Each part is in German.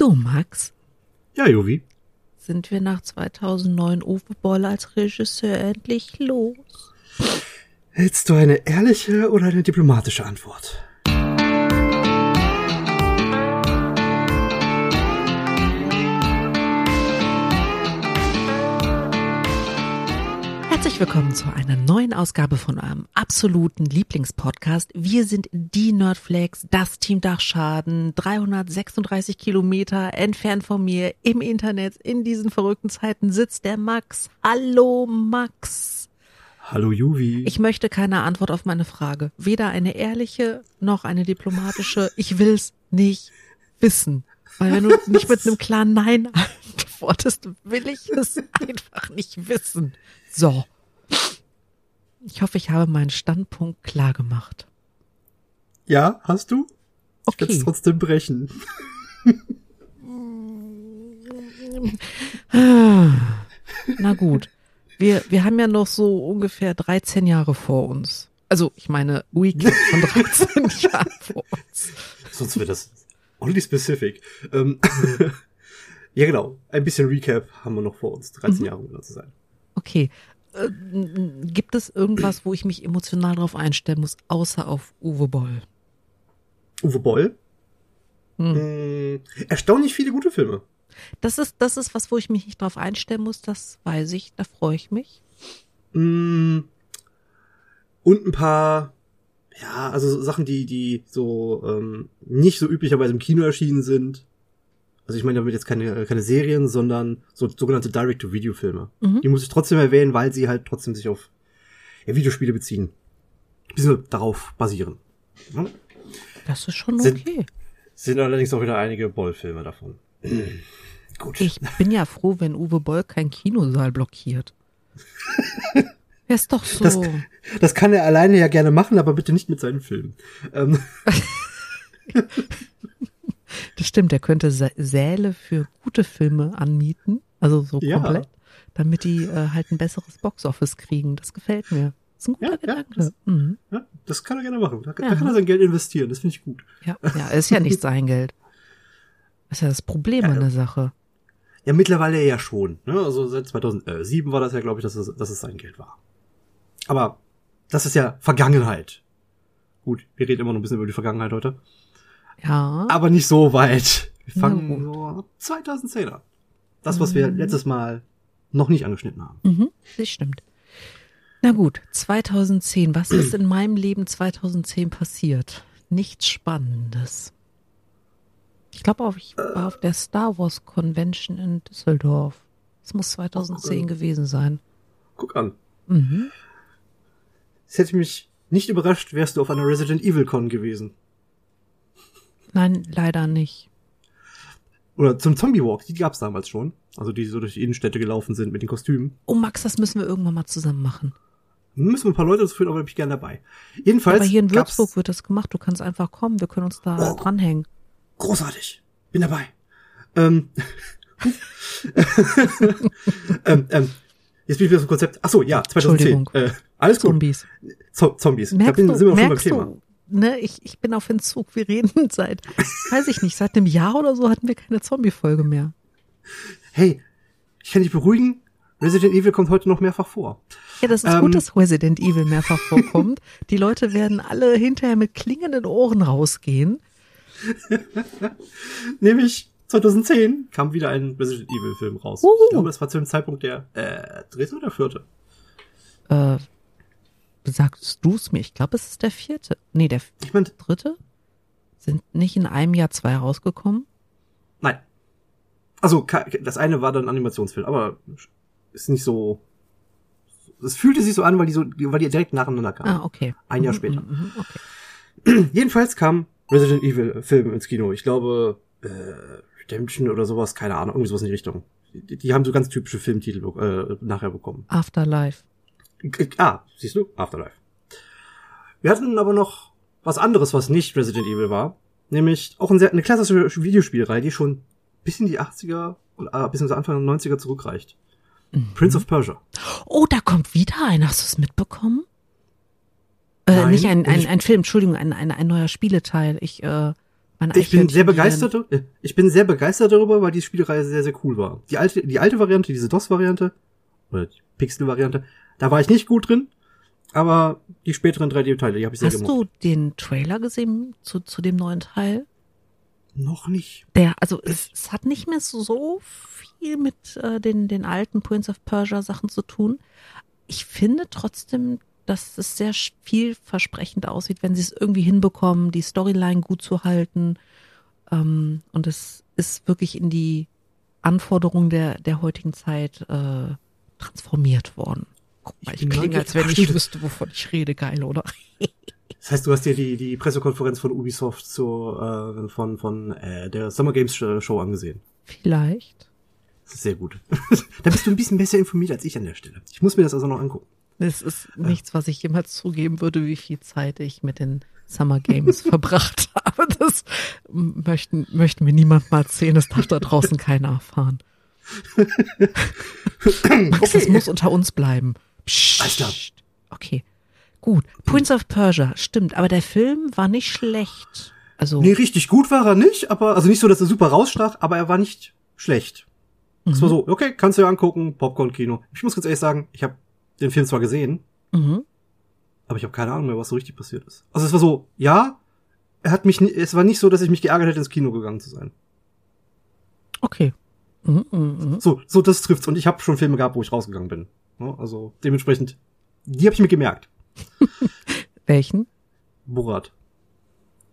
Du, Max, Ja, Jovi. sind wir nach 2009 Uwe Boll als Regisseur endlich los? Hältst du eine ehrliche oder eine diplomatische Antwort? Herzlich willkommen zu einer neuen Ausgabe von eurem absoluten Lieblingspodcast. Wir sind die Nerdflex, das Team Dachschaden, 336 Kilometer entfernt von mir im Internet. In diesen verrückten Zeiten sitzt der Max. Hallo Max. Hallo, Jovi. Ich möchte keine Antwort auf meine Frage. Weder eine ehrliche noch eine diplomatische. Ich will's nicht wissen. Weil wenn du nicht mit einem klaren Nein antwortest, will ich es einfach nicht wissen. So. Ich hoffe, ich habe meinen Standpunkt klar gemacht. ja, hast du? Ich werd's Okay. trotzdem brechen. Na gut. Wir, wir haben ja noch so ungefähr 13 Jahre vor uns. Also, ich meine, Weekend von 13 Jahren vor uns. Sonst wird das only specific. Ähm, ja, genau. Ein bisschen Recap haben wir noch vor uns. 13 Jahre, um genau zu sein. Okay. Äh, gibt es irgendwas, wo ich mich emotional drauf einstellen muss, außer auf Uwe Boll? Uwe Boll. Hm. Hm, erstaunlich viele gute Filme. Das ist, das ist was, wo ich mich nicht drauf einstellen muss, das weiß ich, da freue ich mich. Mm, Und ein paar, ja, also so Sachen, die, die so ähm, nicht so üblicherweise im Kino erschienen sind. Also ich meine damit jetzt keine, keine Serien, sondern so sogenannte Direct-to-Video-Filme. Mhm. Die muss ich trotzdem erwähnen, weil sie halt trotzdem sich auf ja, Videospiele beziehen. Beziehungsweise darauf basieren. Ja? Das ist schon okay. Sind allerdings auch wieder einige Boll-Filme davon. Gut. Ich bin ja froh, wenn Uwe Boll kein Kinosaal blockiert. Er ist doch so. Das- Das kann er alleine ja gerne machen, aber bitte nicht mit seinen Filmen. Ähm, Das stimmt, er könnte Sä- Säle für gute Filme anmieten, also so Ja. komplett, damit die äh, halt ein besseres Boxoffice kriegen. Das gefällt mir. Das ist ein guter Ja, ja, Gedanke. das- mhm. ja, das kann er gerne machen. Da, da Ja. kann er sein Geld investieren. Das finde ich gut. ja, ja, ist ja nicht sein Geld. Das ist ja das Problem an der Sache. Ja, mittlerweile ja schon. Ne? Also seit 2007 war das ja, glaube ich, dass es, dass es sein Geld war. Aber das ist ja Vergangenheit. Gut, wir reden immer noch ein bisschen über die Vergangenheit heute. Ja. Aber nicht so weit. Wir fangen so ab 2010 an. Das, was wir letztes Mal noch nicht angeschnitten haben. Mhm, das stimmt. Na gut, 2010. Was ist in meinem Leben 2010 passiert? Nichts Spannendes. Ich glaube, auch, ich war auf der Star Wars Convention in Düsseldorf. Das muss 2010 gewesen sein. Guck an. Mhm. Es hätte mich nicht überrascht, wärst du auf einer Resident Evil Con gewesen. Nein, leider nicht. Oder zum Zombie Walk, die gab's damals schon. Also die so durch die Innenstädte gelaufen sind mit den Kostümen. Oh, Max, das müssen wir irgendwann mal zusammen machen. Müssen wir ein paar Leute dazu führen, aber da bin ich gerne dabei. Jedenfalls Aber hier in Würzburg wird das gemacht. Du kannst einfach kommen. Wir können uns da Oh. dranhängen. großartig. Bin dabei. Ähm, ähm, ähm, jetzt bin ich wieder zum Konzept. Ach so, ja, 2010. Entschuldigung. Äh, alles gut. Zombies. Zo Zombies. Da Merkst bin, du, sind wir schon beim Thema. du, ne, ich, ich bin auf Entzug. Wir reden seit, weiß ich nicht, seit einem Jahr oder so hatten wir keine Zombie-Folge mehr. Hey, ich kann dich beruhigen. Resident Evil kommt heute noch mehrfach vor. Ja, das ist Ähm. gut, dass Resident Evil mehrfach vorkommt. Die Leute werden alle hinterher mit klingenden Ohren rausgehen. Nämlich 2010 kam wieder ein Resident Evil Film raus. Uhu. Ich glaube, das war zu dem Zeitpunkt der äh, dritte oder vierte. Äh, sagst du es mir? Ich glaube, es ist der vierte. Nee, der Ich meine, dritte? Sind nicht in einem Jahr zwei rausgekommen? nein. Also das eine war dann ein Animationsfilm, aber ist nicht so. Es fühlte sich so an, weil die so, weil die direkt nacheinander kamen. Ah, okay. Ein Jahr Mhm, später. mhm, mhm, Okay. Jedenfalls kam Resident Evil Film ins Kino. Ich glaube, äh, Redemption oder sowas, keine Ahnung, irgendwie sowas in die Richtung. Die, die haben so ganz typische Filmtitel äh, nachher bekommen. Afterlife. Ah, siehst du? Afterlife. Wir hatten aber noch was anderes, was nicht Resident Evil war. Nämlich auch ein sehr, eine klassische Videospielreihe, die schon bis in die 80er und äh, bis in Anfang der 90er zurückreicht. Prince of Persia. Oh, da kommt wieder ein. Hast du es mitbekommen? Äh, Nein. nicht ein, ein, ein Film, Entschuldigung, ein, ein, ein neuer Spieleteil. Ich, äh, Ich bin sehr begeistert, äh, ich bin sehr begeistert darüber, weil die Spielreihe sehr, sehr cool war. Die alte, die alte Variante, diese DOS-Variante, oder die Pixel-Variante, da war ich nicht gut drin, aber die späteren 3D-Teile, die habe ich sehr Hast gemocht. du den Trailer gesehen zu, zu dem neuen Teil? Noch nicht. Der, also es, es hat nicht mehr so viel mit äh, den, den alten Prince of Persia Sachen zu tun. Ich finde trotzdem, dass es sehr vielversprechend aussieht, wenn sie es irgendwie hinbekommen, die Storyline gut zu halten. Ähm, und es ist wirklich in die Anforderungen der, der heutigen Zeit äh, transformiert worden. Guck mal, Ich ich klinge, als wenn ich wüsste, wovon ich rede. Geil, oder? Das heißt, du hast dir die, die Pressekonferenz von Ubisoft zu, äh, von, von äh, der Summer Games Show angesehen. Vielleicht. Das ist sehr gut. da bist du ein bisschen besser informiert als ich an der Stelle. Ich muss mir das also noch angucken. Es ist nichts, was ich jemals zugeben würde, wie viel Zeit ich mit den Summer Games verbracht habe. Das möchten, möchten mir niemand mal erzählen. Das darf da draußen keiner erfahren. Max, das muss unter uns bleiben. Psst. Alles klar. Okay. Gut. Prince of Persia, stimmt. Aber der Film war nicht schlecht. Also, Nee, richtig gut war er nicht, aber, also nicht so, dass er super rausstach, aber er war nicht schlecht. Es war so, okay, kannst du dir angucken, Popcorn-Kino. Ich muss ganz ehrlich sagen, ich habe den Film zwar gesehen, mhm. aber ich habe keine Ahnung mehr, was so richtig passiert ist. Also es war so, ja, er hat mich, es war nicht so, dass ich mich geärgert hätte, ins Kino gegangen zu sein. okay. Mhm, mhm, mhm. So, so das trifft's. Und ich habe schon Filme gehabt, wo ich rausgegangen bin. Ne? Also dementsprechend, die habe ich mir gemerkt. Welchen? Borat.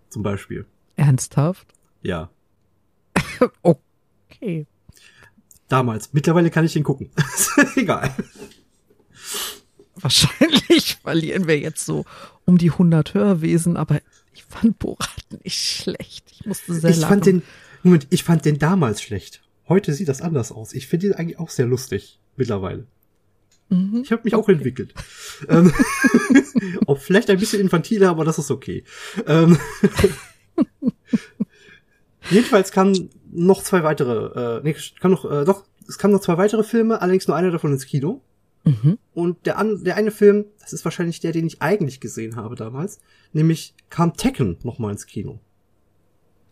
Zum Beispiel. Ernsthaft? Ja. Okay. Damals. Mittlerweile kann ich den gucken. Egal. Wahrscheinlich verlieren wir jetzt so um die 100 Hörwesen, aber ich fand Borat nicht schlecht. Ich musste sehr Ich lachen. fand den, Moment, ich fand den damals schlecht. Heute sieht das anders aus. Ich finde ihn eigentlich auch sehr lustig. Mittlerweile. Mhm. Ich habe mich auch entwickelt. ähm, auch vielleicht ein bisschen infantiler, aber das ist okay. Ähm, jedenfalls kamen noch zwei weitere, äh, nee, kam noch, äh, doch, es kamen noch zwei weitere Filme, allerdings nur einer davon ins Kino. Mhm. Und der, an, der eine Film, das ist wahrscheinlich der, den ich eigentlich gesehen habe damals, nämlich kam Tekken noch mal ins Kino.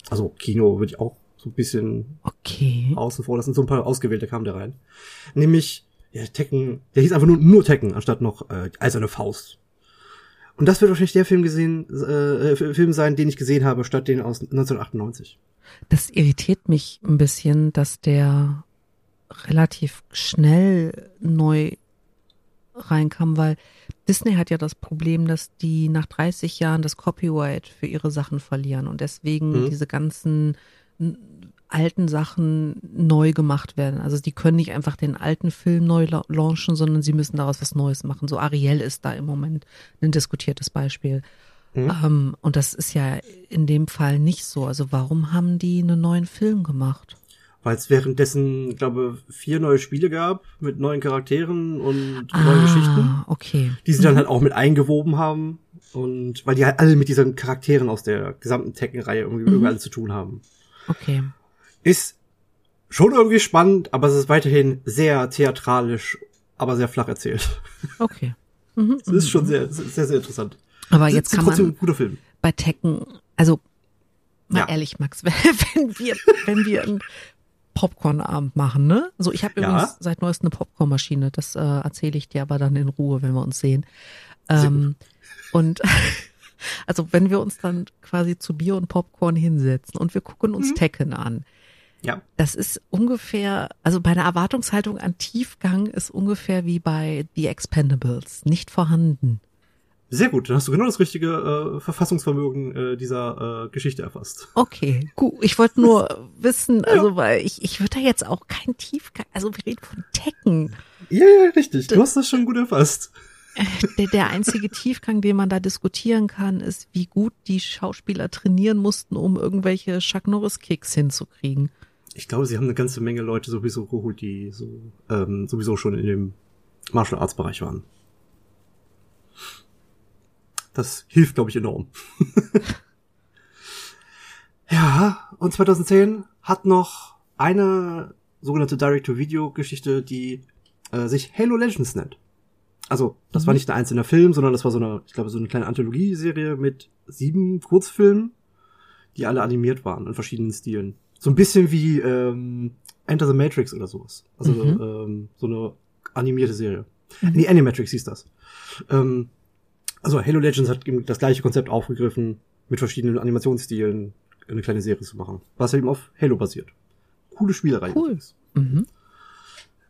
Also Kino würde ich auch so ein bisschen Okay. außen vor, das sind so ein paar ausgewählte kamen da rein. Nämlich, ja, Tekken, der hieß einfach nur, nur Tekken, anstatt noch äh, Eiserne Faust. Und das wird wahrscheinlich der Film gesehen, äh, Film sein, den ich gesehen habe, statt den aus 1998. Das irritiert mich ein bisschen, dass der relativ schnell neu reinkam, weil Disney hat ja das Problem, dass die nach 30 Jahren das Copyright für ihre Sachen verlieren und deswegen Mhm. diese ganzen alten Sachen neu gemacht werden. Also die können nicht einfach den alten Film neu la- launchen, sondern sie müssen daraus was Neues machen. So Ariel ist da im Moment ein diskutiertes Beispiel. Mhm. Ähm, und das ist ja in dem Fall nicht so. Also warum haben die einen neuen Film gemacht? Weil es währenddessen, glaube vier neue Spiele gab mit neuen Charakteren und neuen Geschichten, Ah, okay. die sie dann halt auch mit eingewoben haben. Und weil die halt alle mit diesen Charakteren aus der gesamten Tekken-Reihe irgendwie, irgendwie alle zu tun haben. Okay. Ist schon irgendwie spannend, aber es ist weiterhin sehr theatralisch, aber sehr flach erzählt. Okay. Mhm, Es ist schon sehr, sehr, sehr interessant. Aber jetzt kann trotzdem man ein guter Film. bei Tekken, also mal Ja. ehrlich, Max, wenn, wir, wenn wir einen Popcorn-Abend machen, ne? So, ich habe Ja. übrigens seit neuestem eine Popcornmaschine. Das äh, erzähle ich dir aber dann in Ruhe, wenn wir uns sehen. Ähm, und also wenn wir uns dann quasi zu Bier und Popcorn hinsetzen und wir gucken uns Mhm. Tekken an, Ja. Das ist ungefähr, also bei einer Erwartungshaltung an Tiefgang ist ungefähr wie bei The Expendables, nicht vorhanden. Sehr gut, dann hast du genau das richtige äh, Verfassungsvermögen äh, dieser äh, Geschichte erfasst. Okay, gut. Ich wollte nur wissen, also weil ich, ich würde da jetzt auch keinen Tiefgang, also wir reden von Tekken. Ja, ja, richtig. Du hast das schon gut erfasst. Der, der einzige Tiefgang, den man da diskutieren kann, ist, wie gut die Schauspieler trainieren mussten, um irgendwelche Chuck Norris Kicks hinzukriegen. Ich glaube, sie haben eine ganze Menge Leute sowieso geholt, die so ähm, sowieso schon in dem Martial Arts Bereich waren. Das hilft, glaube ich, enorm. ja, und 2010 hat noch eine sogenannte Direct-to-Video-Geschichte, die äh, sich Halo Legends nennt. Also, das war Mhm. nicht ein einzelner Film, sondern das war so eine, ich glaube, so eine kleine Anthologieserie mit sieben Kurzfilmen, die alle animiert waren in verschiedenen Stilen. So ein bisschen wie ähm, Enter the Matrix oder sowas. Also Mhm. ähm, so eine animierte Serie. Nee, Animatrix hieß das. Ähm, also Halo Legends hat eben das gleiche Konzept aufgegriffen, mit verschiedenen Animationsstilen eine kleine Serie zu machen, was eben auf Halo basiert. Coole Spielerei. Cool. Mhm.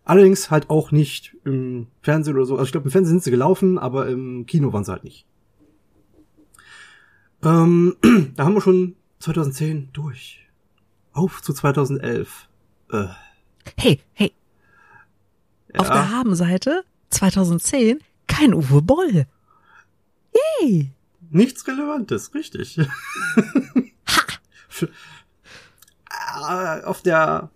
Allerdings halt auch nicht im Fernsehen oder so. Also ich glaube, im Fernsehen sind sie gelaufen, aber im Kino waren sie halt nicht. Ähm, da haben wir schon 2010 durch. Auf zu 2011. Äh, Hey, hey, auf der Habenseite 2010 kein Uwe Boll. Yay! Nichts Relevantes, richtig. F- Äh, Auf der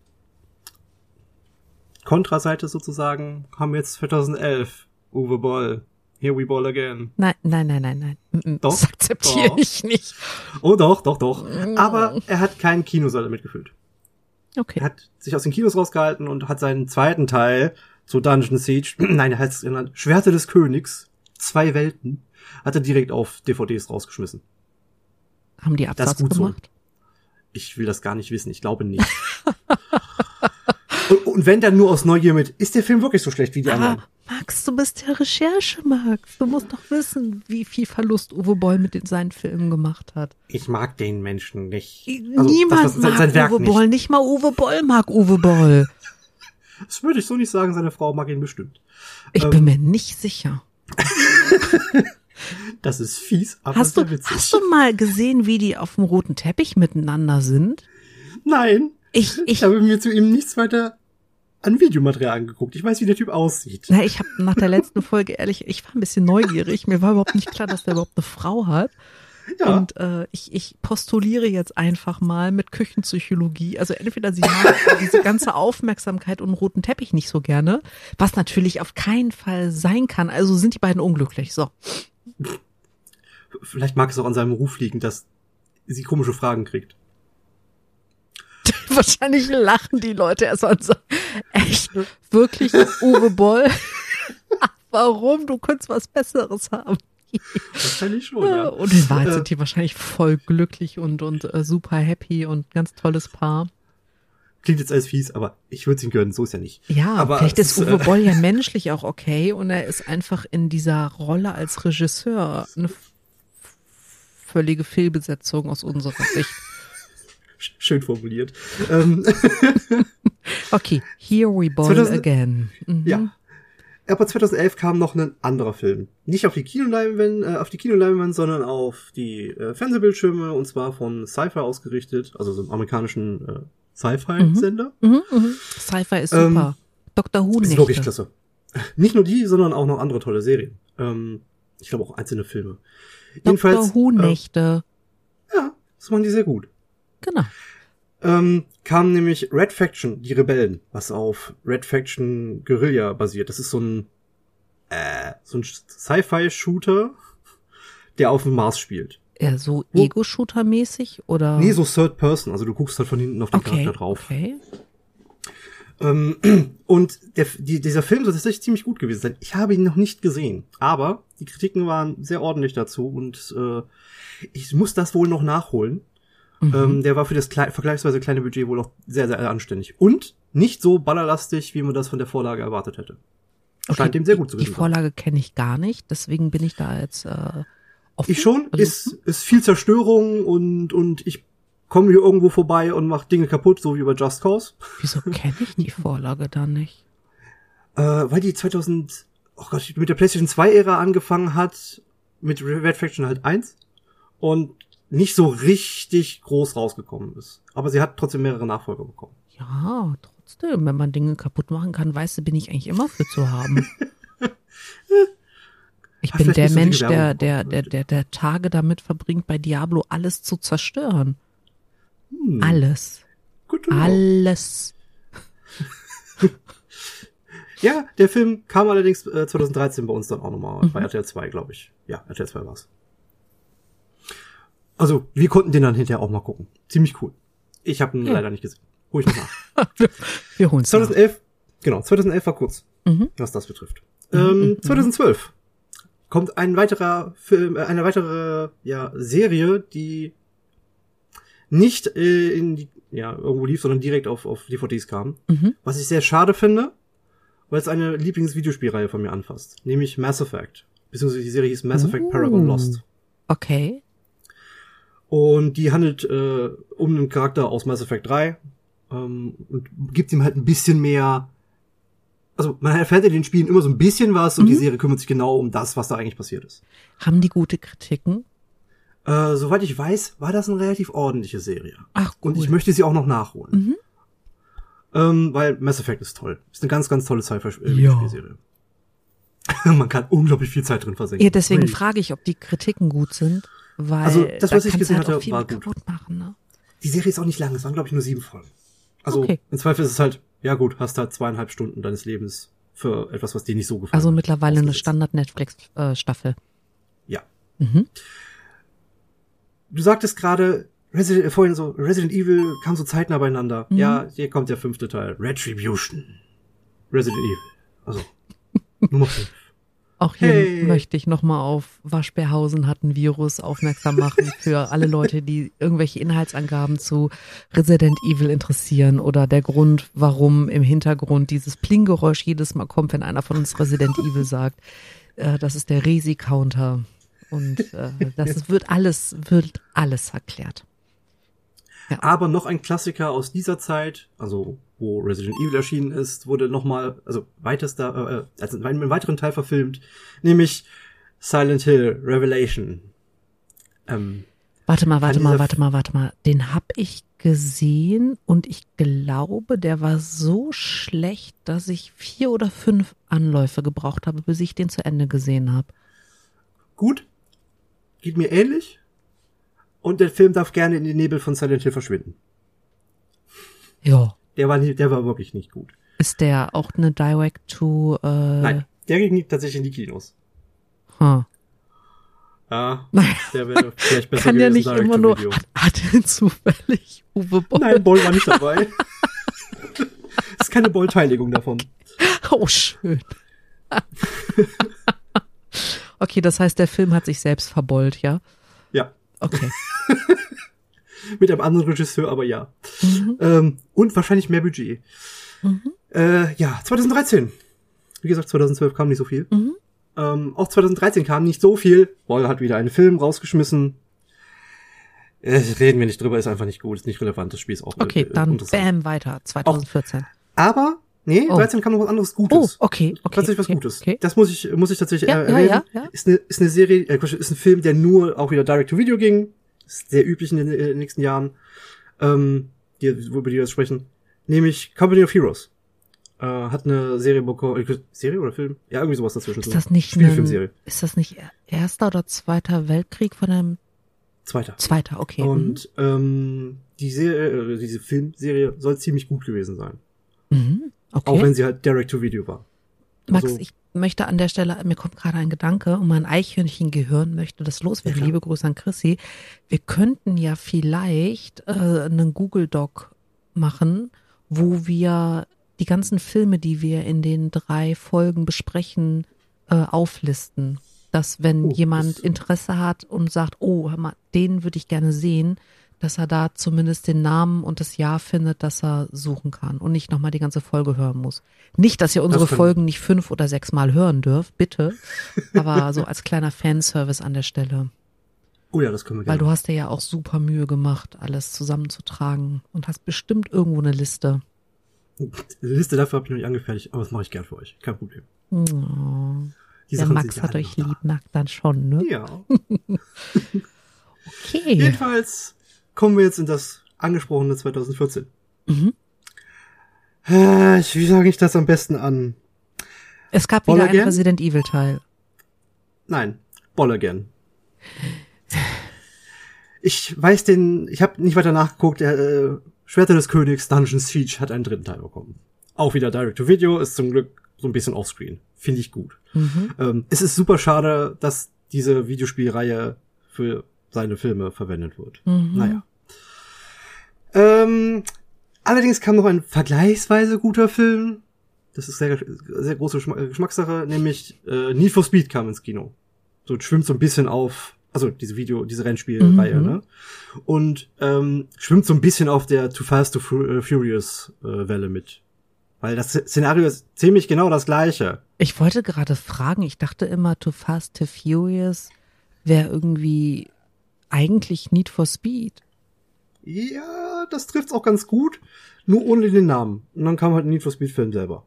Kontraseite sozusagen haben wir jetzt 2011 Uwe Boll. Here we ball again. Nein, nein, nein, nein, nein. Mm, Doch, Das akzeptiere ich nicht. Oh doch, doch, doch. Aber er hat keinen Kinosaal damit gefüllt. Okay. Er hat sich aus den Kinos rausgehalten und hat seinen zweiten Teil zu Dungeon Siege, nein, er heißt es genannt, Schwerte des Königs, zwei Welten, hat er direkt auf DVDs rausgeschmissen. Haben die Das Absatz gut so. gemacht? Ich will das gar nicht wissen, ich glaube nicht. und, und wenn dann nur aus Neugier mit, ist der Film wirklich so schlecht wie die anderen? Max, du bist der Recherche, Max. Du musst doch wissen, wie viel Verlust Uwe Boll mit seinen Filmen gemacht hat. Ich mag den Menschen nicht. Also, Niemand das- das- sein- mag Werk Uwe nicht. Boll. Nicht mal Uwe Boll mag Uwe Boll. Das würde ich so nicht sagen, seine Frau mag ihn bestimmt. Ich Ähm, bin mir nicht sicher. Das ist fies, aber Hast du, witzig. hast du mal gesehen, wie die auf dem roten Teppich miteinander sind? Nein, Ich, ich ich, habe mir zu ihm nichts weiter an Videomaterial angeguckt. Ich weiß, wie der Typ aussieht. na, ich habe nach der letzten Folge ehrlich, ich war ein bisschen neugierig. Mir war überhaupt nicht klar, dass der überhaupt eine Frau hat. Ja. Und äh, ich, ich postuliere jetzt einfach mal mit Küchenpsychologie. Also entweder sie mag diese ganze Aufmerksamkeit und roten Teppich nicht so gerne, was natürlich auf keinen Fall sein kann. Also sind die beiden unglücklich. So. Vielleicht mag es auch an seinem Ruf liegen, dass sie komische Fragen kriegt. Wahrscheinlich lachen die Leute erst mal und sagen, echt, wirklich, Uwe Boll? Warum? Du könntest was Besseres haben. Wahrscheinlich schon, ja. Und in Wahrheit Äh, sind die wahrscheinlich voll glücklich und, und äh, super happy und ganz tolles Paar. Klingt jetzt alles fies, aber ich würde es ihm gönnen, so ist ja nicht. Ja, aber vielleicht ist Uwe äh, Boll ja menschlich auch okay und er ist einfach in dieser Rolle als Regisseur eine völlige Fehlbesetzung aus unserer Sicht. sch- Schön formuliert. Okay, here we boil 2000 again. Mhm. ja. Aber 2011 kam noch ein anderer Film. Nicht auf die Kinoleinwand, äh, auf die Kinoleinwand, sondern auf die äh, Fernsehbildschirme und zwar von Sci-Fi ausgerichtet, also so einem amerikanischen äh, Sci-Fi-Sender. Mhm, mhm. Sci-Fi ist Ähm, super. Dr. Who Ist wirklich klasse. Nicht nur die, sondern auch noch andere tolle Serien. Ähm, ich glaube auch einzelne Filme. Dr. Who äh, Nächte. ja, das machen die sehr gut. Genau. Ähm, kam nämlich Red Faction, die Rebellen, was auf Red Faction Guerilla basiert. Das ist so ein, äh, so ein Sci-Fi-Shooter, der auf dem Mars spielt. Eher so Ego-Shooter-mäßig oder? Nee, so Third Person, also du guckst halt von hinten auf den okay, Charakter drauf. okay. Ähm, und der, die, dieser Film soll tatsächlich ziemlich gut gewesen sein. Ich habe ihn noch nicht gesehen, aber die Kritiken waren sehr ordentlich dazu und äh, ich muss das wohl noch nachholen. Mhm. Ähm, der war für das klei vergleichsweise kleine Budget wohl auch sehr, sehr anständig. Und nicht so ballerlastig, wie man das von der Vorlage erwartet hätte. Scheint dem sehr gut zu Die gewesen sein. Vorlage kenne ich gar nicht, deswegen bin ich da jetzt äh, offen. Ich schon, Also, ist, ist viel Zerstörung und, und ich komme hier irgendwo vorbei und mache Dinge kaputt, so wie bei Just Cause. Wieso kenne ich die Vorlage da nicht? Äh, weil die 2000, oh Gott, mit der PlayStation 2 Ära angefangen hat, mit Red Faction halt 1 und nicht so richtig groß rausgekommen ist. Aber sie hat trotzdem mehrere Nachfolger bekommen. Ja, trotzdem, wenn man Dinge kaputt machen kann, weißt du, bin ich eigentlich immer für zu haben. Ich bin der Mensch, der, der, der, der, Tage damit verbringt, bei Diablo alles zu zerstören. Hm, Alles. Alles. Ja, der Film kam allerdings äh, 2013 bei uns dann auch nochmal, Mhm. bei RTL 2, glaube ich. Ja, RTL 2 war's. Also, wir konnten den dann hinterher auch mal gucken. Ziemlich cool. Ich habe ihn Ja. leider nicht gesehen. Hol ich noch nach. Wir holen es 2011, genau, 2011 war kurz, Mhm. was das betrifft. Mhm, Ähm, mhm. 2012 kommt ein weiterer Film, äh, eine weitere ja, Serie, die nicht äh, in die, ja, irgendwo lief, sondern direkt auf, auf DVDs kam. Mhm. Was ich sehr schade finde, weil es eine Lieblingsvideospielreihe von mir anfasst, nämlich Mass Effect. Beziehungsweise die Serie hieß Mass Effect Uh. Paragon Lost. Okay. Und die handelt äh, um einen Charakter aus Mass Effect 3 ähm, und gibt ihm halt ein bisschen mehr. Also man erfährt in den Spielen immer so ein bisschen was und die Mhm. Serie kümmert sich genau um das, was da eigentlich passiert ist. Haben die gute Kritiken? Äh, soweit ich weiß, war das eine relativ ordentliche Serie. Ach, cool. Und ich möchte sie auch noch nachholen. Mhm. Ähm, weil Mass Effect ist toll. Ist eine ganz, ganz tolle Sci-Fi-Serie. Ja. Man kann unglaublich viel Zeit drin versenken. Ja, deswegen Really. frage ich, ob die Kritiken gut sind, weil Also, das, da was ich gesehen halt hatte, war gut. machen, ne? Die Serie ist auch nicht lang, es waren, glaube ich, nur sieben Folgen. Also Okay. im Zweifel ist es halt, ja gut, hast halt zweieinhalb Stunden deines Lebens für etwas, was dir nicht so gefällt. Also mittlerweile eine. Standard-Netflix-Staffel. Ja. Mhm. Du sagtest gerade, Resident, äh, vorhin so, Resident Evil kam so zeitnah beieinander. Mhm. Ja, hier kommt der fünfte Teil. Retribution. Resident Evil. Also, Nummer fünf. Auch hier Hey. möchte ich nochmal auf Waschbärhausen hat ein Virus aufmerksam machen für alle Leute, die irgendwelche Inhaltsangaben zu Resident Evil interessieren oder der Grund, warum im Hintergrund dieses Plinggeräusch jedes Mal kommt, wenn einer von uns Resident Evil sagt. Äh, das ist der Resi-Counter. Und äh, das ist, wird alles, wird alles erklärt. Aber noch ein Klassiker aus dieser Zeit, also wo Resident Evil erschienen ist, wurde nochmal, also weitester, äh, also in einem weiteren Teil verfilmt, nämlich Silent Hill Revelation. Ähm, Warte mal, warte mal, warte mal, warte mal. Den hab ich gesehen und ich glaube, der war so schlecht, dass ich vier oder fünf Anläufe gebraucht habe, bis ich den zu Ende gesehen habe. gut, geht mir ähnlich. Und der Film darf gerne in den Nebel von Silent Hill verschwinden. Ja. Der war, nie, der war wirklich nicht gut. Ist der auch eine Direct to äh, Nein, der ging tatsächlich in die Kinos. Huh. Ja, Naja, der wäre vielleicht besser kann ja gewesen, nicht direct immer nur. Hat, hat denn zufällig Uwe Boll? Nein, Boll war nicht dabei. das ist keine Boll-Teiligung davon. Oh, schön. okay, das heißt, der Film hat sich selbst verbollt, ja? Ja, Okay. mit einem anderen Regisseur, aber ja. Mhm. Ähm, und wahrscheinlich mehr Budget. Mhm. Äh, ja, 2013. Wie gesagt, 2012 kam nicht so viel. Mhm. Ähm, auch 2013 kam nicht so viel. Boll hat wieder einen Film rausgeschmissen. Äh, reden wir nicht drüber, ist einfach nicht gut, ist nicht relevant, das Spiel ist auch Okay, äh, dann bam, weiter. 2014. Aber, nee, Oh. 13 kam noch was anderes Oh, Gutes. okay, okay. Tatsächlich was okay, Gutes. Okay. Das muss ich, muss ich tatsächlich Ja, äh, ja, erwähnen. ja, ja. Ist eine, ist eine Serie, äh, ist ein Film, der nur auch wieder direct to Video ging. Ist sehr üblich in den, äh, nächsten Jahren. Ähm, die, über die wir jetzt sprechen. Nämlich Company of Heroes. Äh, hat eine Serie bekommen, äh, Serie oder Film? Ja, irgendwie sowas dazwischen. Ist das nicht Spielfilmserie. ist das nicht erster oder zweiter Weltkrieg von einem Zweiter. zweiter? Okay. Und ähm, die Serie, äh, diese Filmserie soll ziemlich gut gewesen sein. mhm. Mhm. okay. Auch wenn sie halt direct to Video war. Max, Also- ich möchte an der Stelle, mir kommt gerade ein Gedanke und mein Eichhörnchengehirn möchte das loswerden. Ja. Liebe Grüße an Chrissy. Wir könnten ja vielleicht äh, einen Google Doc machen, wo wir die ganzen Filme, die wir in den drei Folgen besprechen, äh, auflisten. Dass wenn Oh, jemand Interesse hat und sagt, oh, hör mal, den würde ich gerne sehen, dass er da zumindest den Namen und das Jahr findet, dass er suchen kann und nicht nochmal die ganze Folge hören muss. Nicht, dass ihr unsere können- Folgen nicht fünf oder sechs Mal hören dürft, bitte. Aber so als kleiner Fanservice an der Stelle. Oh ja, das können wir Weil gerne. du hast dir ja auch super Mühe gemacht, alles zusammenzutragen und hast bestimmt irgendwo eine Liste. Die Liste dafür habe ich noch nicht angefertigt, aber das mache ich gern für euch. Kein Problem. Oh, Die der Sachen Max hat ja euch lieb, mag dann schon, ne? da. Ja. Okay. Jedenfalls kommen wir jetzt in das angesprochene 2014. Mhm. Äh, Wie sage ich das am besten an? Es gab Voll wieder einen again? Resident Evil Teil. Nein, Ball again. Ich weiß den, ich habe nicht weiter nachgeguckt, der äh, Schwerter des Königs Dungeon Siege hat einen dritten Teil bekommen. Auch wieder Direct-to-Video, ist zum Glück so ein bisschen offscreen. Finde ich gut. Mhm. Ähm, es ist super schade, dass diese Videospielreihe für seine Filme verwendet wird. Mhm. Naja. Ähm, allerdings kam noch ein vergleichsweise guter Film. Das ist sehr, sehr große äh, Geschmackssache, nämlich äh, Need for Speed kam ins Kino. So schwimmt so ein bisschen auf Also diese Video, diese Rennspielreihe, Mhm. ne? Und ähm, schwimmt so ein bisschen auf der Too Fast to äh, Furious äh, Welle mit. Weil das Szenario ist ziemlich genau das gleiche. Ich wollte gerade fragen, ich dachte immer, Too Fast, Too Furious wäre irgendwie eigentlich Need for Speed. Ja, das trifft's auch ganz gut, nur ohne den Namen. Und dann kam halt ein Need for Speed Film selber.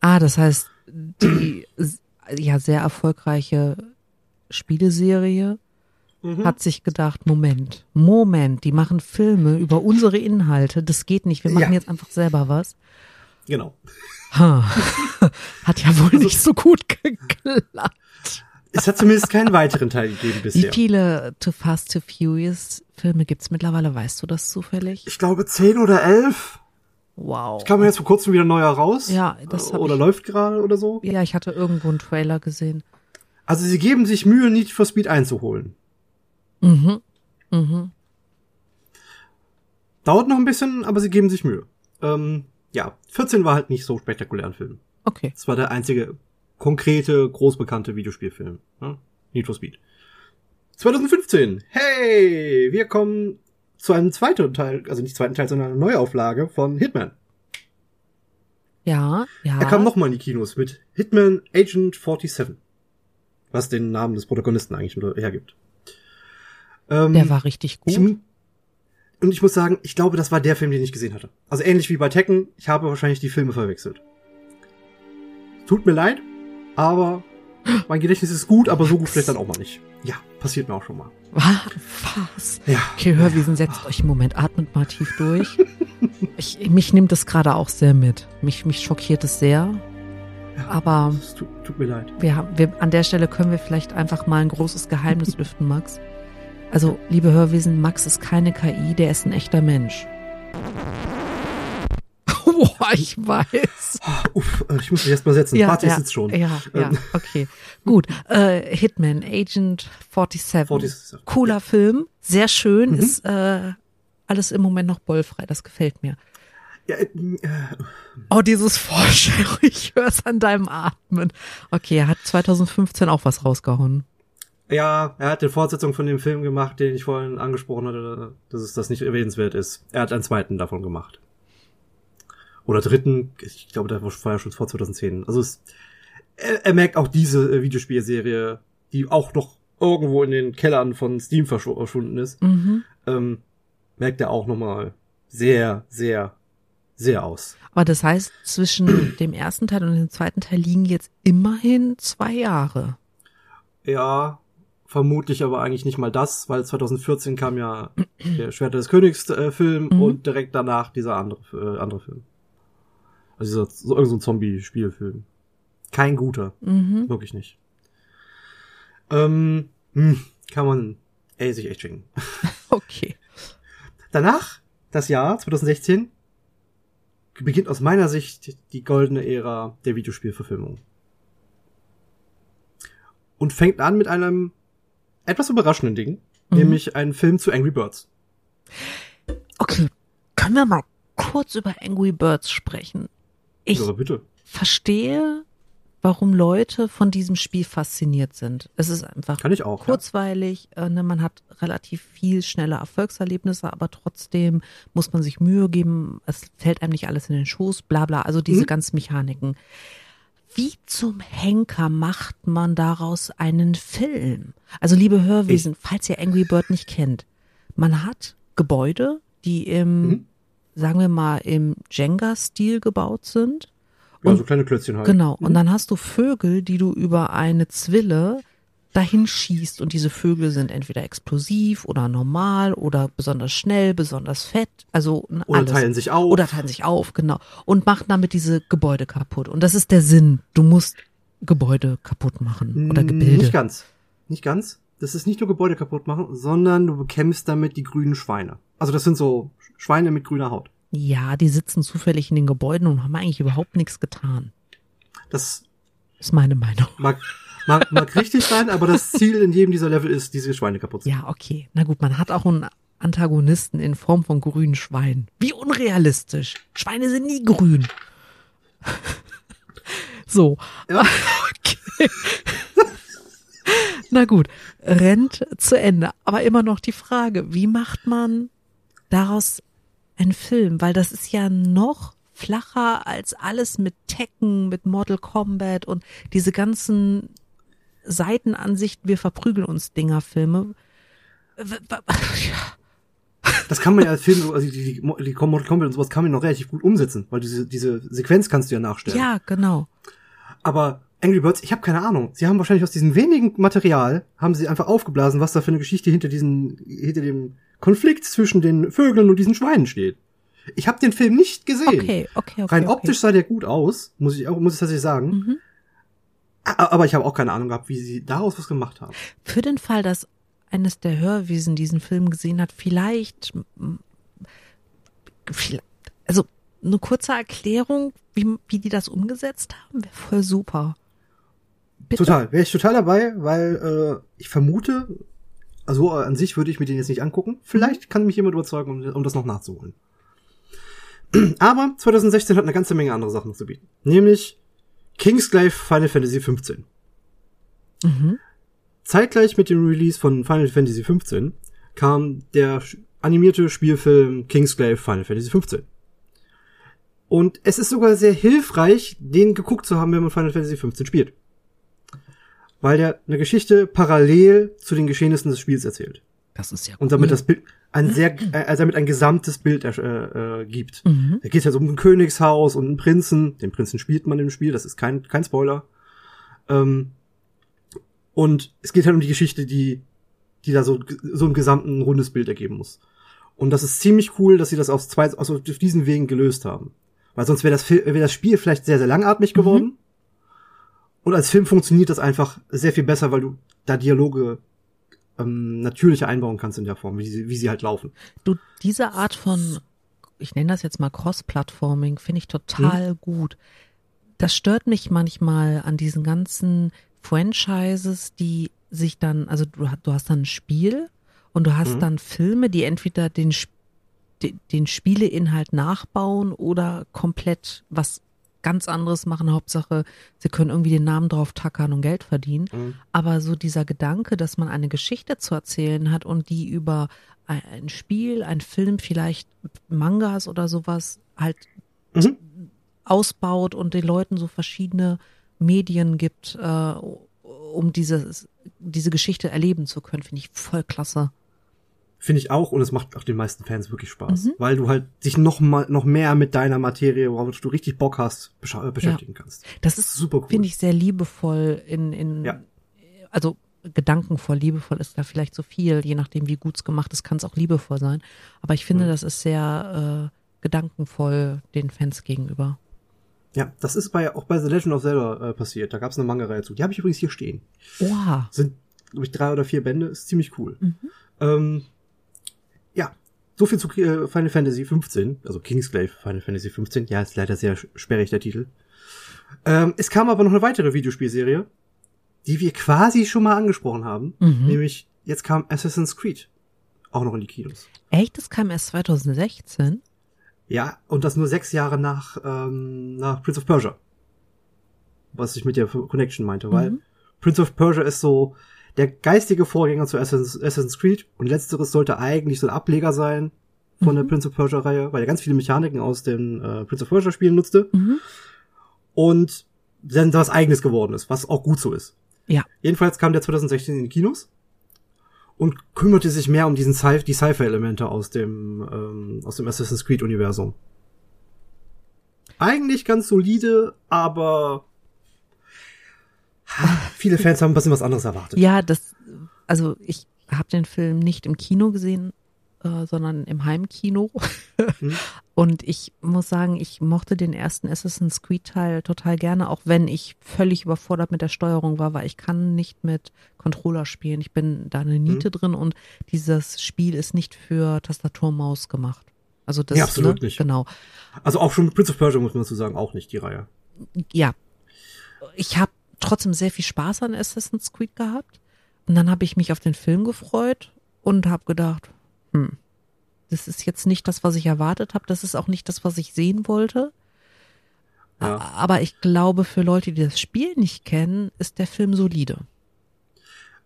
Ah, das heißt, die ja sehr erfolgreiche Spieleserie Mhm. hat sich gedacht, Moment, Moment, die machen Filme über unsere Inhalte, das geht nicht, wir machen Ja. jetzt einfach selber was. Genau. Ha. Hat ja wohl nicht so gut geklappt. Es hat zumindest keinen weiteren Teil gegeben Wie bisher. viele Too Fast, Too Furious Filme gibt's mittlerweile? Weißt du das zufällig? Ich glaube zehn oder elf. Wow. Kam jetzt vor kurzem wieder neuer raus. Ja, das hab Oder ich- läuft gerade oder so. Ja, ich hatte irgendwo einen Trailer gesehen. Also sie geben sich Mühe, Need for Speed einzuholen. Mhm. Mhm. Dauert noch ein bisschen, aber sie geben sich Mühe. Ähm, ja, 14 war halt nicht so spektakulär ein Film. Okay. Das war der einzige konkrete, großbekannte Videospielfilm. Ne? Need for Speed. 2015. Hey, wir kommen zu einem zweiten Teil, also nicht zweiten Teil, sondern einer Neuauflage von Hitman. Ja, ja. Er kam nochmal in die Kinos mit Hitman Agent 47. Was den Namen des Protagonisten eigentlich nur hergibt. Ähm, Der war richtig gut. ich, und ich muss sagen, ich glaube, das war der Film, den ich gesehen hatte. Also ähnlich wie bei Tekken, ich habe wahrscheinlich die Filme verwechselt. Tut mir leid, aber mein Gedächtnis ist gut, aber so gut vielleicht dann auch mal nicht. Ja, passiert mir auch schon mal. Was? Ja. Okay, Hörwiesen, setzt euch einen Moment, atmet mal tief durch. Ich, mich nimmt das gerade auch sehr mit. Mich, mich schockiert es sehr. Aber Es tut, tut mir leid. wir haben, wir, an der Stelle können wir vielleicht einfach mal ein großes Geheimnis lüften, Max. Also, liebe Hörwesen, Max ist keine KI, der ist ein echter Mensch. Boah, ich weiß. Ah, Uff, äh, ich muss mich erst mal setzen. Warte, ich sitze schon. Ja, ja, Ähm. okay. Gut. Äh, Hitman, Agent 47. 47. Cooler Film, sehr schön, Mhm. ist äh, alles im Moment noch bollfrei, das gefällt mir. Ja, äh, äh, Oh, dieses Vorstellung, ich höre es an deinem Atmen. Okay, er hat 2015 auch was rausgehauen. ja, er hat die Fortsetzung von dem Film gemacht, den ich vorhin angesprochen hatte, dass es das nicht erwähnenswert ist. Er hat einen zweiten davon gemacht. Oder dritten, ich glaube, der war ja schon vor 2010. Also es, er, er merkt auch diese äh, Videospielserie, die auch noch irgendwo in den Kellern von Steam verschw- verschwunden ist, Mhm. ähm, merkt er auch nochmal sehr, sehr, sehr aus. Aber das heißt, zwischen dem ersten Teil und dem zweiten Teil liegen jetzt immerhin zwei Jahre. Ja, vermutlich aber eigentlich nicht mal das, weil 2014 kam ja der Schwerter des Königs äh, Film Mhm. und direkt danach dieser andere, äh, andere Film. Also so, so ein Zombie-Spielfilm. Kein guter, Mhm. wirklich nicht. Ähm, hm, kann man ey, sich echt schicken. Okay. Danach, das Jahr 2016, beginnt aus meiner Sicht die goldene Ära der Videospielverfilmung. Und fängt an mit einem etwas überraschenden Ding, Mhm. nämlich einem Film zu Angry Birds. Okay, können wir mal kurz über Angry Birds sprechen? Ich Aber bitte. verstehe, warum Leute von diesem Spiel fasziniert sind. Es ist einfach Kann ich auch. kurzweilig, äh, ne, man hat relativ viel schnelle Erfolgserlebnisse, aber trotzdem muss man sich Mühe geben, es fällt einem nicht alles in den Schoß, bla bla, also diese Mhm. ganzen Mechaniken. Wie zum Henker macht man daraus einen Film? Also liebe Hörwesen, falls ihr Angry Bird nicht kennt, man hat Gebäude, die im, Mhm. Sagen wir mal, im Jenga-Stil gebaut sind. Ja, Und- so kleine Klötzchen halt. Genau. Mhm. Und dann hast du Vögel, die du über eine Zwille dahin schießt und diese Vögel sind entweder explosiv oder normal oder besonders schnell, besonders fett, also n- Oder alles. teilen sich auf. Oder teilen sich auf, genau. Und machen damit diese Gebäude kaputt. Und das ist der Sinn. Du musst Gebäude kaputt machen oder Mm, Gebilde. Nicht ganz. Nicht ganz. Das ist nicht nur Gebäude kaputt machen, sondern du bekämpfst damit die grünen Schweine. Also das sind so Schweine mit grüner Haut. Ja, die sitzen zufällig in den Gebäuden und haben eigentlich überhaupt nichts getan. Das Ist meine Meinung. mag, mag, mag richtig sein, aber das Ziel in jedem dieser Level ist, diese Schweine kaputt zu Ja, okay. Na gut, man hat auch einen Antagonisten in Form von grünen Schweinen. Wie unrealistisch. Schweine sind nie grün. so. Ja. Okay. Na gut, rennt zu Ende. Aber immer noch die Frage, wie macht man daraus einen Film? Weil das ist ja noch flacher als alles mit Tekken, mit Mortal Kombat und diese ganzen Seitenansichten, wir verprügeln uns Dinger-Filme. Das kann man ja als Film, so- also die, die, die Mortal Kombat und sowas kann man noch relativ gut umsetzen, weil diese, diese Sequenz kannst du ja nachstellen. Ja, genau. Aber Angry Birds, ich habe keine Ahnung. Sie haben wahrscheinlich aus diesem wenigen Material, haben sie einfach aufgeblasen, was da für eine Geschichte hinter diesen, hinter dem Konflikt zwischen den Vögeln und diesen Schweinen steht. Ich habe den Film nicht gesehen. Okay, okay, okay. Rein okay. optisch sah der gut aus, muss ich auch, muss ich tatsächlich sagen. Mhm. Aber ich habe auch keine Ahnung gehabt, wie sie daraus was gemacht haben. Für den Fall, dass eines der Hörwesen diesen Film gesehen hat, vielleicht, vielleicht also eine kurze Erklärung, wie, wie die das umgesetzt haben, wäre voll super. Bitte? Total, wäre ich total dabei, weil äh, ich vermute, also an sich würde ich mir den jetzt nicht angucken. Vielleicht kann mich jemand überzeugen, um, um das noch nachzuholen. Aber 2016 hat eine ganze Menge andere Sachen noch zu bieten. Nämlich Kingsglaive Final Fantasy 15. Mhm. Zeitgleich mit dem Release von Final Fantasy 15 kam der animierte Spielfilm Kingsglaive Final Fantasy 15. Und es ist sogar sehr hilfreich, den geguckt zu haben, wenn man Final Fantasy 15 spielt. Weil der eine Geschichte parallel zu den Geschehnissen des Spiels erzählt. Das ist ja Und damit cool. das Bild ein sehr, äh, damit ein gesamtes Bild äh, äh, gibt. Mhm. Da geht es ja so um ein Königshaus und einen Prinzen. Den Prinzen spielt man im Spiel, das ist kein, kein Spoiler. Ähm, und es geht halt um die Geschichte, die, die da so, so ein gesamten rundes Bild ergeben muss. Und das ist ziemlich cool, dass sie das aus zwei, aus auf diesen Wegen gelöst haben. Weil sonst wäre das, wäre das Spiel vielleicht sehr, sehr langatmig geworden. Und als Film funktioniert das einfach sehr viel besser, weil du da Dialoge ähm, natürlicher einbauen kannst in der Form, wie sie, wie sie halt laufen. Du, diese Art von, ich nenne das jetzt mal Cross-Plattforming, finde ich total gut. Das stört mich manchmal an diesen ganzen Franchises, die sich dann, also du, du hast dann ein Spiel und du hast Mhm. dann Filme, die entweder den, den Spieleinhalt nachbauen oder komplett was ganz anderes machen. Hauptsache, sie können irgendwie den Namen drauf tackern und Geld verdienen. Mhm. Aber so dieser Gedanke, dass man eine Geschichte zu erzählen hat und die über ein- Spiel, ein Film, vielleicht Mangas oder sowas halt Mhm. ausbaut und den Leuten so verschiedene Medien gibt, äh, um dieses, diese Geschichte erleben zu können, finde ich voll klasse. Finde ich auch und es macht auch den meisten Fans wirklich Spaß, Mhm. weil du halt dich noch mal noch mehr mit deiner Materie, worauf du richtig Bock hast, bescha- äh, beschäftigen kannst. Das ist, Super cool. finde ich, sehr liebevoll in, in Ja. also gedankenvoll, liebevoll ist da vielleicht so viel, je nachdem, wie gut's gemacht ist, kann es auch liebevoll sein. Aber ich finde, Mhm. das ist sehr äh, gedankenvoll den Fans gegenüber. Ja, das ist bei auch bei The Legend of Zelda äh, passiert. Da gab es eine Manga-Reihe zu. Die habe ich übrigens hier stehen. Oha. Sind glaube ich drei oder vier Bände. Ist ziemlich cool. Mhm. Ähm, ja, so viel zu äh, Final Fantasy 15, also Kingsglaive Final Fantasy 15. Ja, ist leider sehr sperrig der Titel. Ähm, es kam aber noch eine weitere Videospielserie, die wir quasi schon mal angesprochen haben, Mhm. nämlich jetzt kam Assassin's Creed auch noch in die Kinos. Echt? Das kam erst 2016? Ja, und das nur sechs Jahre nach, ähm, nach Prince of Persia. Was ich mit der Connection meinte, weil Mhm. Prince of Persia ist so der geistige Vorgänger zu Assassin's, Assassin's Creed und letzteres sollte eigentlich so ein Ableger sein von der Mhm. Prince of Persia Reihe, weil er ganz viele Mechaniken aus den äh, Prince of Persia Spielen nutzte Mhm. und dann was eigenes geworden ist, was auch gut so ist. Ja. Jedenfalls kam der 2016 in die Kinos und kümmerte sich mehr um diesen Sci die Sci-Fi-Elemente aus dem ähm, aus dem Assassin's Creed Universum. Eigentlich ganz solide, aber viele Fans haben ein bisschen was anderes erwartet. Ja, das, also ich habe den Film nicht im Kino gesehen, äh, sondern im Heimkino. Hm. Und ich muss sagen, ich mochte den ersten Assassin's Creed Teil total gerne, auch wenn ich völlig überfordert mit der Steuerung war, weil ich kann nicht mit Controller spielen. Ich bin da eine Niete drin und dieses Spiel ist nicht für Tastatur Maus gemacht. Also das Ja, absolut ne? nicht. Genau. Also auch schon Prince of Persia muss man dazu sagen, auch nicht die Reihe. ja, ich habe trotzdem sehr viel Spaß an Assassin's Creed gehabt. Und dann habe ich mich auf den Film gefreut und habe gedacht, hm, das ist jetzt nicht das, was ich erwartet habe. Das ist auch nicht das, was ich sehen wollte. Ja. Aber ich glaube, für Leute, die das Spiel nicht kennen, ist der Film solide.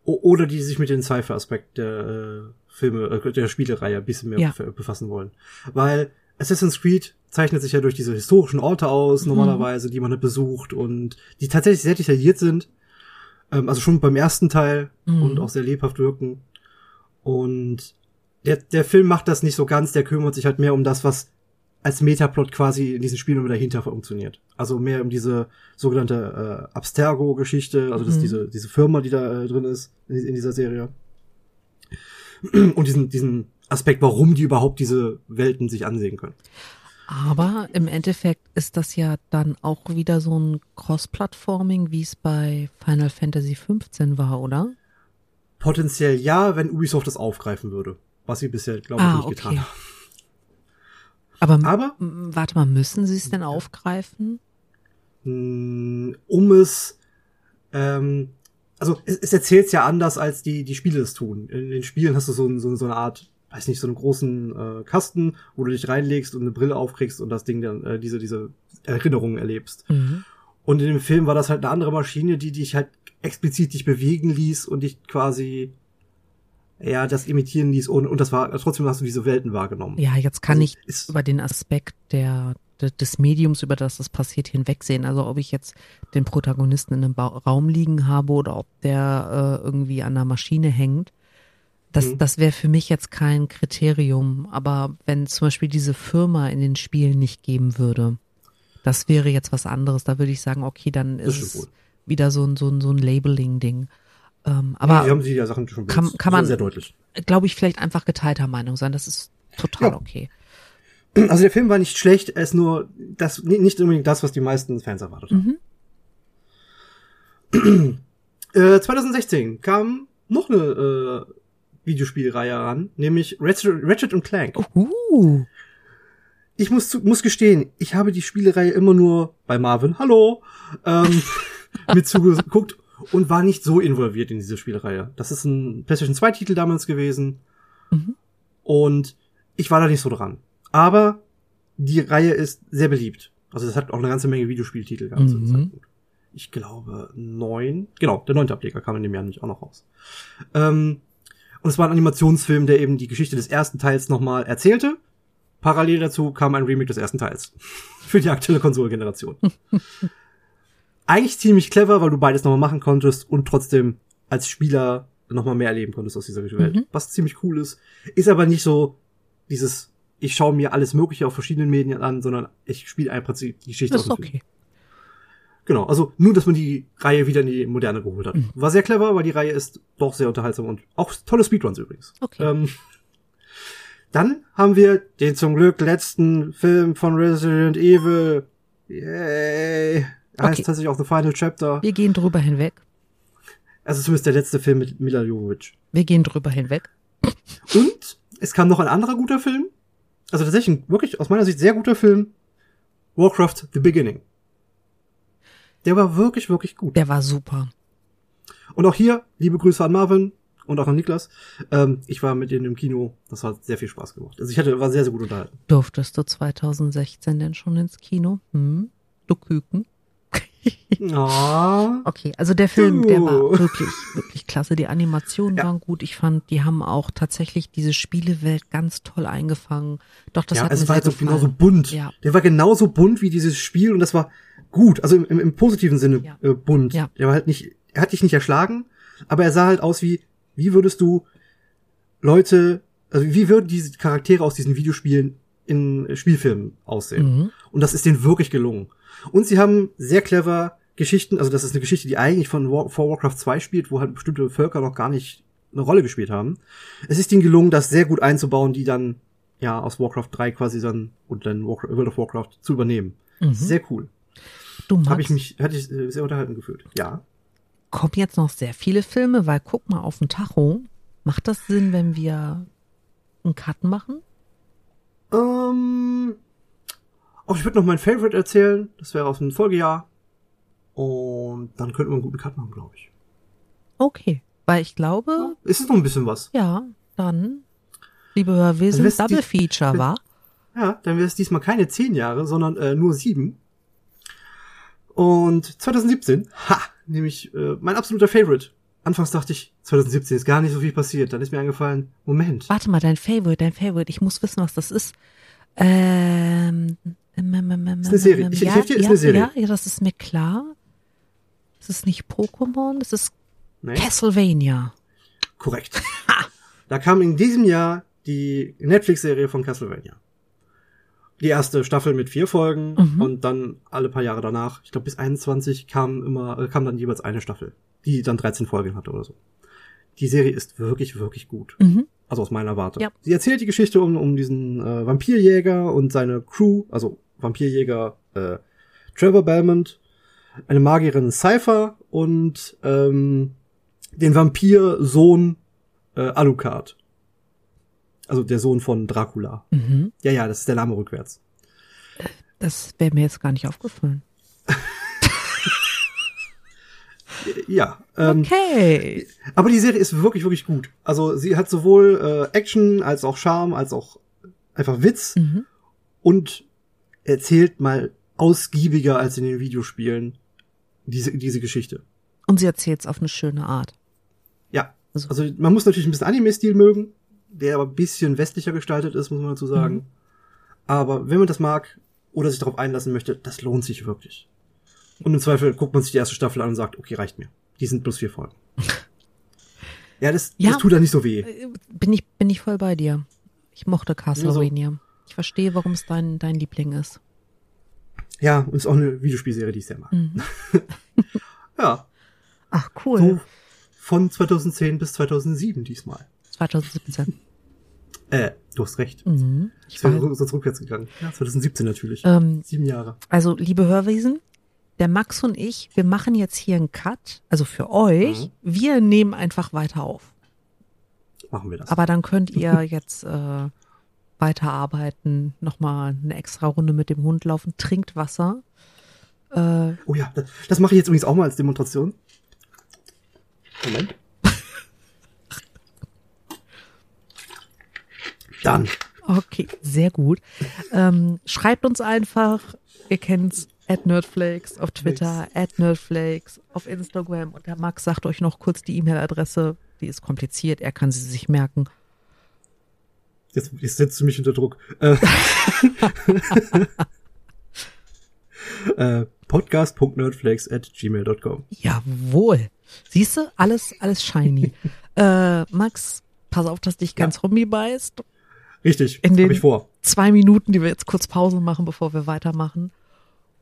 Oder die sich mit den Cypher-Aspekt der äh, Filme, äh, der Spielereihe ein bisschen mehr Ja. bef- befassen wollen. Weil Assassin's Creed zeichnet sich ja durch diese historischen Orte aus, normalerweise, die man halt besucht und die tatsächlich sehr detailliert sind. Ähm, also schon beim ersten Teil Mhm. und auch sehr lebhaft wirken. Und der, der Film macht das nicht so ganz, der kümmert sich halt mehr um das, was als Metaplot quasi in diesen Spielen immer dahinter funktioniert. Also mehr um diese sogenannte äh, Abstergo-Geschichte, also das Mhm. diese, diese Firma, die da äh, drin ist in, in dieser Serie. Und diesen, diesen Aspekt, warum die überhaupt diese Welten sich ansehen können. Aber im Endeffekt ist das ja dann auch wieder so ein Cross-Plattforming, wie es bei Final Fantasy 15 war, oder? Potenziell ja, wenn Ubisoft das aufgreifen würde. Was sie bisher, glaube ich, Ah, nicht okay. getan haben. Aber, Aber warte mal, müssen sie es denn aufgreifen? mh, um es, ähm, also es, es erzählt ja anders, als die, die Spiele es tun. In den Spielen hast du so, so, so eine Art, weiß nicht, so einen großen äh, Kasten, wo du dich reinlegst und eine Brille aufkriegst und das Ding dann, äh, diese, diese Erinnerungen erlebst. Mhm. Und in dem Film war das halt eine andere Maschine, die dich halt explizit dich bewegen ließ und dich quasi, ja, das imitieren ließ und, und das war, trotzdem hast du diese Welten wahrgenommen. Ja, jetzt kann Also ich über den Aspekt der, de- des Mediums, über das das passiert, hinwegsehen. Also ob ich jetzt den Protagonisten in einem ba Raum liegen habe oder ob der äh, irgendwie an der Maschine hängt. Das, Mhm. das wäre für mich jetzt kein Kriterium. Aber wenn zum Beispiel diese Firma in den Spielen nicht geben würde, das wäre jetzt was anderes. Da würde ich sagen, okay, dann ist stimmt es wieder so ein, so ein, so ein Labeling-Ding. Ähm, aber die haben die ja Sachen schon kann- kann man- sehr deutlich. glaube ich, vielleicht einfach geteilter Meinung sein. Das ist total Ja. okay. Also der Film war nicht schlecht, er ist nur das nicht unbedingt das, was die meisten Fans erwartet haben. Mhm. Äh, 2016 kam noch eine äh, Videospielreihe ran, nämlich Ratchet, Ratchet und Clank. Uh. Ich muss muss gestehen, ich habe die Spielereihe immer nur bei Marvin, hallo, ähm, mit zugeguckt und war nicht so involviert in diese Spielereihe. Das ist ein PlayStation 2 Titel damals gewesen Mhm. und ich war da nicht so dran. Aber die Reihe ist sehr beliebt. Also es hat auch eine ganze Menge Videospieltitel gehabt Mhm. Ich glaube neun. Genau, der neunte Ableger kam in dem Jahr nämlich auch noch raus. Ähm, und es war ein Animationsfilm, der eben die Geschichte des ersten Teils nochmal erzählte. Parallel dazu kam ein Remake des ersten Teils. Für die aktuelle Konsolengeneration. Eigentlich ziemlich clever, weil du beides nochmal machen konntest und trotzdem als Spieler nochmal mehr erleben konntest aus dieser Welt. Mhm. Was ziemlich cool ist. Ist aber nicht so dieses, ich schaue mir alles Mögliche auf verschiedenen Medien an, sondern ich spiele im Prinzip die Geschichte Das aus ist dem Film. Genau, also nur, dass man die Reihe wieder in die Moderne geholt hat. Mhm. War sehr clever, weil die Reihe ist doch sehr unterhaltsam und auch tolle Speedruns übrigens. Okay. Ähm, dann haben wir den zum Glück letzten Film von Resident Evil. Yay. Er heißt Okay. tatsächlich auch The Final Chapter. Wir gehen drüber hinweg. Also zumindest der letzte Film mit Mila Jovovich. Wir gehen drüber hinweg. Und es kam noch ein anderer guter Film. Also tatsächlich ein wirklich aus meiner Sicht sehr guter Film. Warcraft The Beginning. Der war wirklich, wirklich gut. Der war super. Und auch hier, liebe Grüße an Marvin und auch an Niklas. Ähm, ich war mit denen im Kino. Das hat sehr viel Spaß gemacht. Also ich hatte, war sehr, sehr gut unterhalten. Durftest du 2016 denn schon ins Kino? Hm? Du Küken. Okay, also der Film, der war wirklich, wirklich klasse. Die Animationen Ja. waren gut. Ich fand, die haben auch tatsächlich diese Spielewelt ganz toll eingefangen. Doch, das ja, hat es mir war halt so genauso bunt. Ja. Der war genauso bunt wie dieses Spiel und das war gut. Also im, im, im positiven Sinne Ja. äh, bunt. Ja. Der war halt nicht, er hat dich nicht erschlagen, aber er sah halt aus wie, wie würdest du Leute, also wie würden diese Charaktere aus diesen Videospielen in Spielfilmen aussehen? Mhm. Und das ist denen wirklich gelungen. Und sie haben sehr clever Geschichten, also das ist eine Geschichte, die eigentlich von War, vor Warcraft 2 spielt, wo halt bestimmte Völker noch gar nicht eine Rolle gespielt haben. Es ist ihnen gelungen, das sehr gut einzubauen, die dann ja aus Warcraft 3 quasi dann und dann Warcraft, World of Warcraft zu übernehmen. Mhm. Sehr cool. Du magst, Habe ich mich, hatte ich äh, sehr unterhalten gefühlt. Ja. kommen jetzt noch sehr viele Filme, weil guck mal auf den Tacho. Macht das Sinn, wenn wir einen Cut machen? Ähm, auch ich würde noch mein Favorite erzählen. Das wäre aus dem Folgejahr. Und dann könnten wir einen guten Cut machen, glaube ich. Okay, weil ich glaube, Ist es noch ein bisschen was? ja, dann, liebe lässt Double die- Feature, wa? Ja, dann wäre es diesmal keine zehn Jahre, sondern äh, nur sieben. Und 2017, ha, nämlich äh, mein absoluter Favorite anfangs dachte ich, 2017 ist gar nicht so viel passiert. Dann ist mir eingefallen, Moment. Warte mal, dein Favorite, dein Favorite. Ich muss wissen, was das ist. Ähm, ist eine Serie. Ich- ich ja, helfe dir, ist ja, eine Serie. Ja, ja, das ist mir klar. Es ist nicht Pokémon, es ist Nee? Castlevania. Korrekt. Da kam in diesem Jahr die Netflix-Serie von Castlevania. Die erste Staffel mit vier Folgen Mhm. und dann alle paar Jahre danach, ich glaube bis 21 kam immer, äh, kam dann jeweils eine Staffel, die dann 13 Folgen hatte oder so. Die Serie ist wirklich, wirklich gut. Mhm. Also aus meiner Warte. Ja. Sie erzählt die Geschichte um, um diesen äh, Vampirjäger und seine Crew, also Vampirjäger äh, Trevor Belmont, eine Magierin Cypher und ähm, den Vampir-Sohn äh, Alucard. Also der Sohn von Dracula. Mhm. Ja, ja, das ist der Name rückwärts. Das wäre mir jetzt gar nicht aufgefallen. Ja, ähm, Okay. aber die Serie ist wirklich, wirklich gut. Also sie hat sowohl äh, Action als auch Charme, als auch einfach Witz. Mhm. und erzählt mal ausgiebiger als in den Videospielen diese, diese Geschichte. Und sie erzählt es auf eine schöne Art. Ja. Also- Also man muss natürlich ein bisschen Anime-Stil mögen, der aber ein bisschen westlicher gestaltet ist, muss man dazu sagen. Mhm. Aber wenn man das mag oder sich darauf einlassen möchte, das lohnt sich wirklich. Und im Zweifel guckt man sich die erste Staffel an und sagt, okay, reicht mir. Die sind bloß vier Folgen. ja, das, Ja. das tut da nicht so weh. Äh, Bin ich, bin ich voll bei dir. Ich mochte Castlevania. Ich verstehe, warum es dein, dein Liebling ist. Ja, und ist auch eine Videospielserie, die ich sehr mag. Mhm. Ja, Ach, cool. so von 2010 bis 2007 diesmal. 2017. Äh, du hast recht. Mhm. Ich bin weiß. sonst rückwärts gegangen. Ja, 2017 natürlich. Ähm, Sieben Jahre. also, liebe Hörwesen, der Max und ich, wir machen jetzt hier einen Cut. Also für euch. Mhm. Wir nehmen einfach weiter auf. Machen wir das. Aber dann könnt ihr jetzt äh, weiterarbeiten, nochmal eine extra Runde mit dem Hund laufen, trinkt Wasser. Äh, oh ja, das, das mache ich jetzt übrigens auch mal als Demonstration. Moment. Dann. Okay, sehr gut. Ähm, schreibt uns einfach, ihr kennt's, at Nerdflakes auf Twitter, at Nerdflakes auf Instagram und der Max sagt euch noch kurz die E-Mail-Adresse, die ist kompliziert, er kann sie sich merken. Jetzt, jetzt setzt du mich unter Druck. Äh, äh, podcast.nerdflakes at gmail.com. Jawohl. Siehst du, alles, alles shiny. äh, Max, pass auf, dass dich ganz Rumbi beißt. Richtig, In den- ich vor. Zwei Minuten, die wir jetzt kurz Pause machen, bevor wir weitermachen.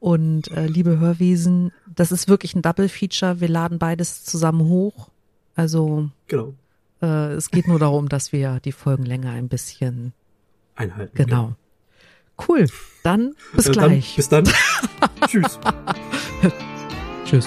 Und äh, liebe Hörwesen, das ist wirklich ein Double-Feature. Wir laden beides zusammen hoch. Also Genau. Äh, es geht nur darum, dass wir die Folgenlänge ein bisschen. Einhalten. Genau. Cool. Dann bis Äh, dann, gleich. bis dann. Tschüss. Tschüss.